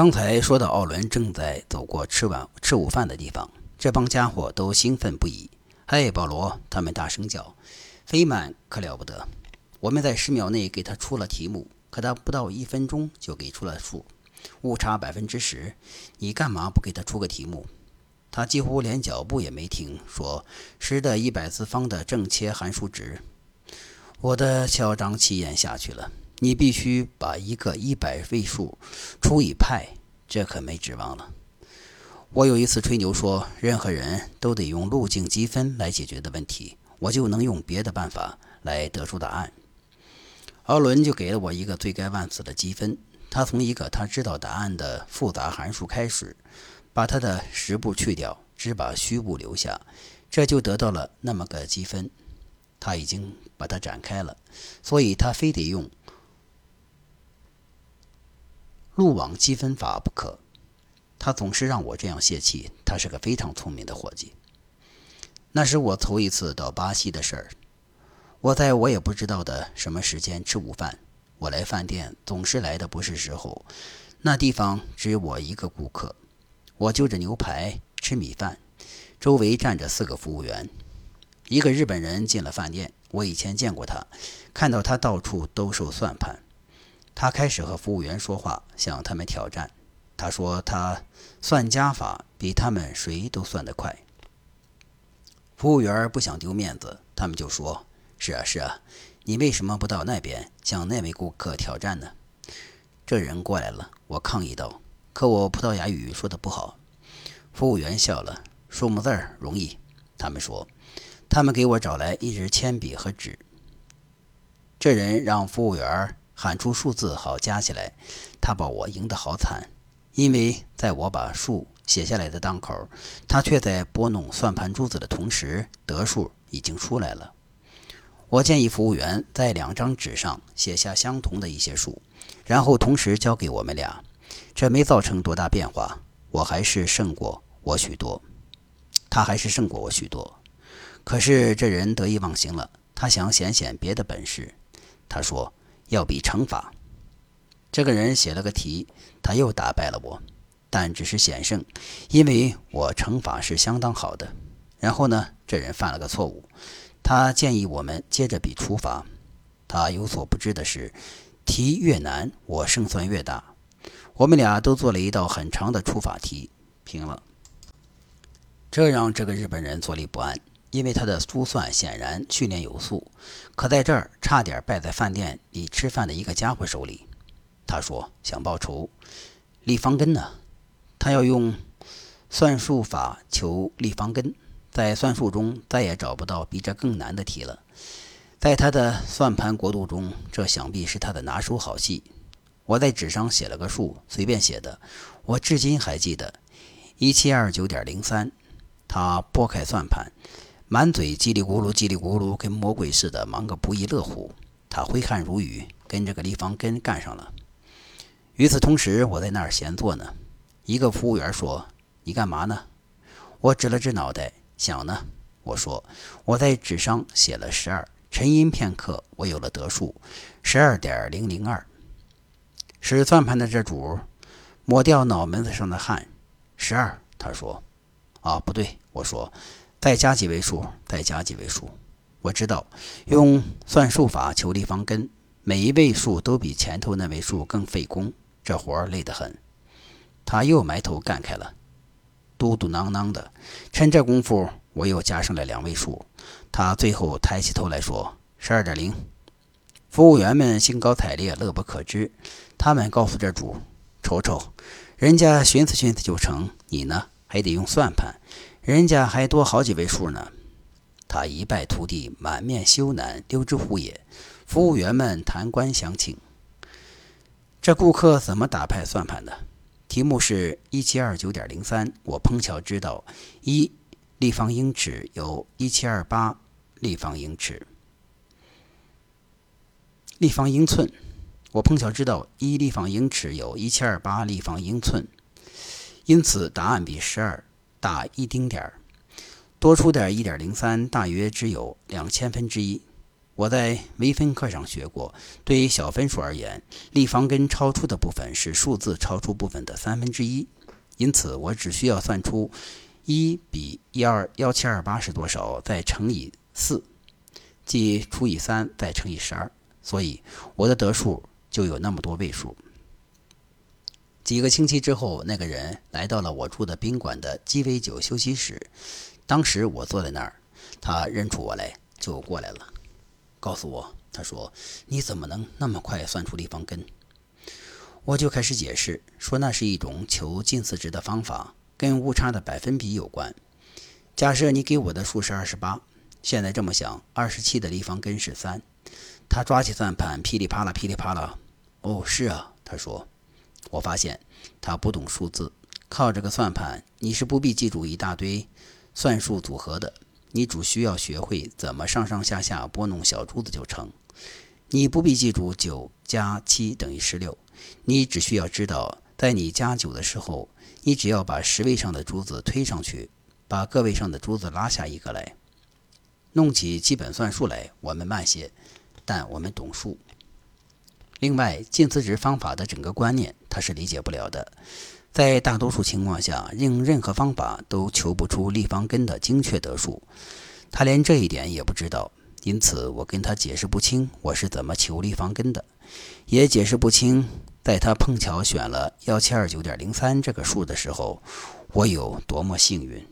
刚才说到，奥伦正在走过吃晚吃午饭的地方，这帮家伙都兴奋不已。嘿，保罗！他们大声叫。菲曼可了不得，我们在十秒内给他出了题目，可他不到一分钟就给出了数，误差百分之十。你干嘛不给他出个题目？他几乎连脚步也没停，说：“十的一百次方的正切函数值。”我的嚣张气焰下去了。你必须把一个一百位数除以派，这可没指望了。我有一次吹牛说，任何人都得用路径积分来解决的问题，我就能用别的办法来得出答案。奥伦就给了我一个罪该万死的积分。他从一个他知道答案的复杂函数开始，把他的实部去掉，只把虚部留下，这就得到了那么个积分。他已经把它展开了，所以他非得用。路网积分法不可，他总是让我这样泄气。他是个非常聪明的伙计。那是我头一次到巴西的事儿。我在我也不知道的什么时间吃午饭。我来饭店总是来的不是时候。那地方只有我一个顾客。我就着牛排吃米饭，周围站着四个服务员。一个日本人进了饭店，我以前见过他，看到他到处兜售算盘。他开始和服务员说话，向他们挑战。他说他算加法比他们谁都算得快。服务员不想丢面子，他们就说：“是啊，是啊，你为什么不到那边向那位顾客挑战呢？”这人过来了，我抗议道：“可我葡萄牙语说的不好。”服务员笑了：“数目字儿容易。”他们说：“他们给我找来一支铅笔和纸。”这人让服务员。喊出数字好加起来，他把我赢得好惨，因为在我把数写下来的当口，他却在拨弄算盘珠子的同时，得数已经出来了。我建议服务员在两张纸上写下相同的一些数，然后同时交给我们俩，这没造成多大变化。我还是胜过我许多，他还是胜过我许多。可是这人得意忘形了，他想显显别的本事。他说。要比乘法，这个人写了个题，他又打败了我，但只是险胜，因为我乘法是相当好的。然后呢，这人犯了个错误，他建议我们接着比除法。他有所不知的是，题越难，我胜算越大。我们俩都做了一道很长的除法题，平了。这让这个日本人坐立不安。因为他的珠算显然训练有素，可在这儿差点败在饭店里吃饭的一个家伙手里。他说想报仇，立方根呢？他要用算术法求立方根，在算术中再也找不到比这更难的题了。在他的算盘国度中，这想必是他的拿手好戏。我在纸上写了个数，随便写的，我至今还记得一七二九点零三。他拨开算盘。满嘴叽里咕噜，叽里咕噜，跟魔鬼似的，忙个不亦乐乎。他挥汗如雨，跟这个立方根干上了。与此同时，我在那儿闲坐呢。一个服务员说：“你干嘛呢？”我指了指脑袋，想呢。我说：“我在纸上写了十二。”沉吟片刻，我有了得数：十二点零零二。使算盘的这主抹掉脑门子上的汗。十二，他说：“啊，不对。”我说。再加几位数，再加几位数。我知道用算术法求立方根，每一位数都比前头那位数更费工，这活儿累得很。他又埋头干开了，嘟嘟囔囔的。趁这功夫，我又加上了两位数。他最后抬起头来说：“十二点零。”服务员们兴高采烈，乐不可支。他们告诉这主：“瞅瞅，人家寻思寻思就成，你呢，还得用算盘。”人家还多好几位数呢，他一败涂地，满面羞赧，溜之乎也。服务员们弹冠相庆。这顾客怎么打牌算盘的？题目是一七二九点零三。我碰巧知道一立方英尺有一七二八立方英尺，立方英寸。我碰巧知道一立方英尺有一七二八立方英寸，因此答案比十二。大一丁点儿，多出点一点零三，大约只有两千分之一。我在微分课上学过，对于小分数而言，立方根超出的部分是数字超出部分的三分之一。因此，我只需要算出一比一二幺七二八是多少，再乘以四，即除以三再乘以十二，所以我的得数就有那么多位数。几个星期之后，那个人来到了我住的宾馆的鸡尾酒休息室。当时我坐在那儿，他认出我来就过来了，告诉我，他说：“你怎么能那么快算出立方根？”我就开始解释，说那是一种求近似值的方法，跟误差的百分比有关。假设你给我的数是二十八，现在这么想，二十七的立方根是三。他抓起算盘，噼里啪啦，噼里啪啦。哦，是啊，他说。我发现他不懂数字，靠这个算盘，你是不必记住一大堆算术组合的，你只需要学会怎么上上下下拨弄小珠子就成。你不必记住九加七等于十六。你只需要知道，在你加九的时候，你只要把十位上的珠子推上去，把个位上的珠子拉下一个来。弄起基本算术来，我们慢些，但我们懂数。另外，近似值方法的整个观念，他是理解不了的。在大多数情况下，用任何方法都求不出立方根的精确得数，他连这一点也不知道。因此，我跟他解释不清我是怎么求立方根的，也解释不清。在他碰巧选了幺七二九点零三这个数的时候，我有多么幸运。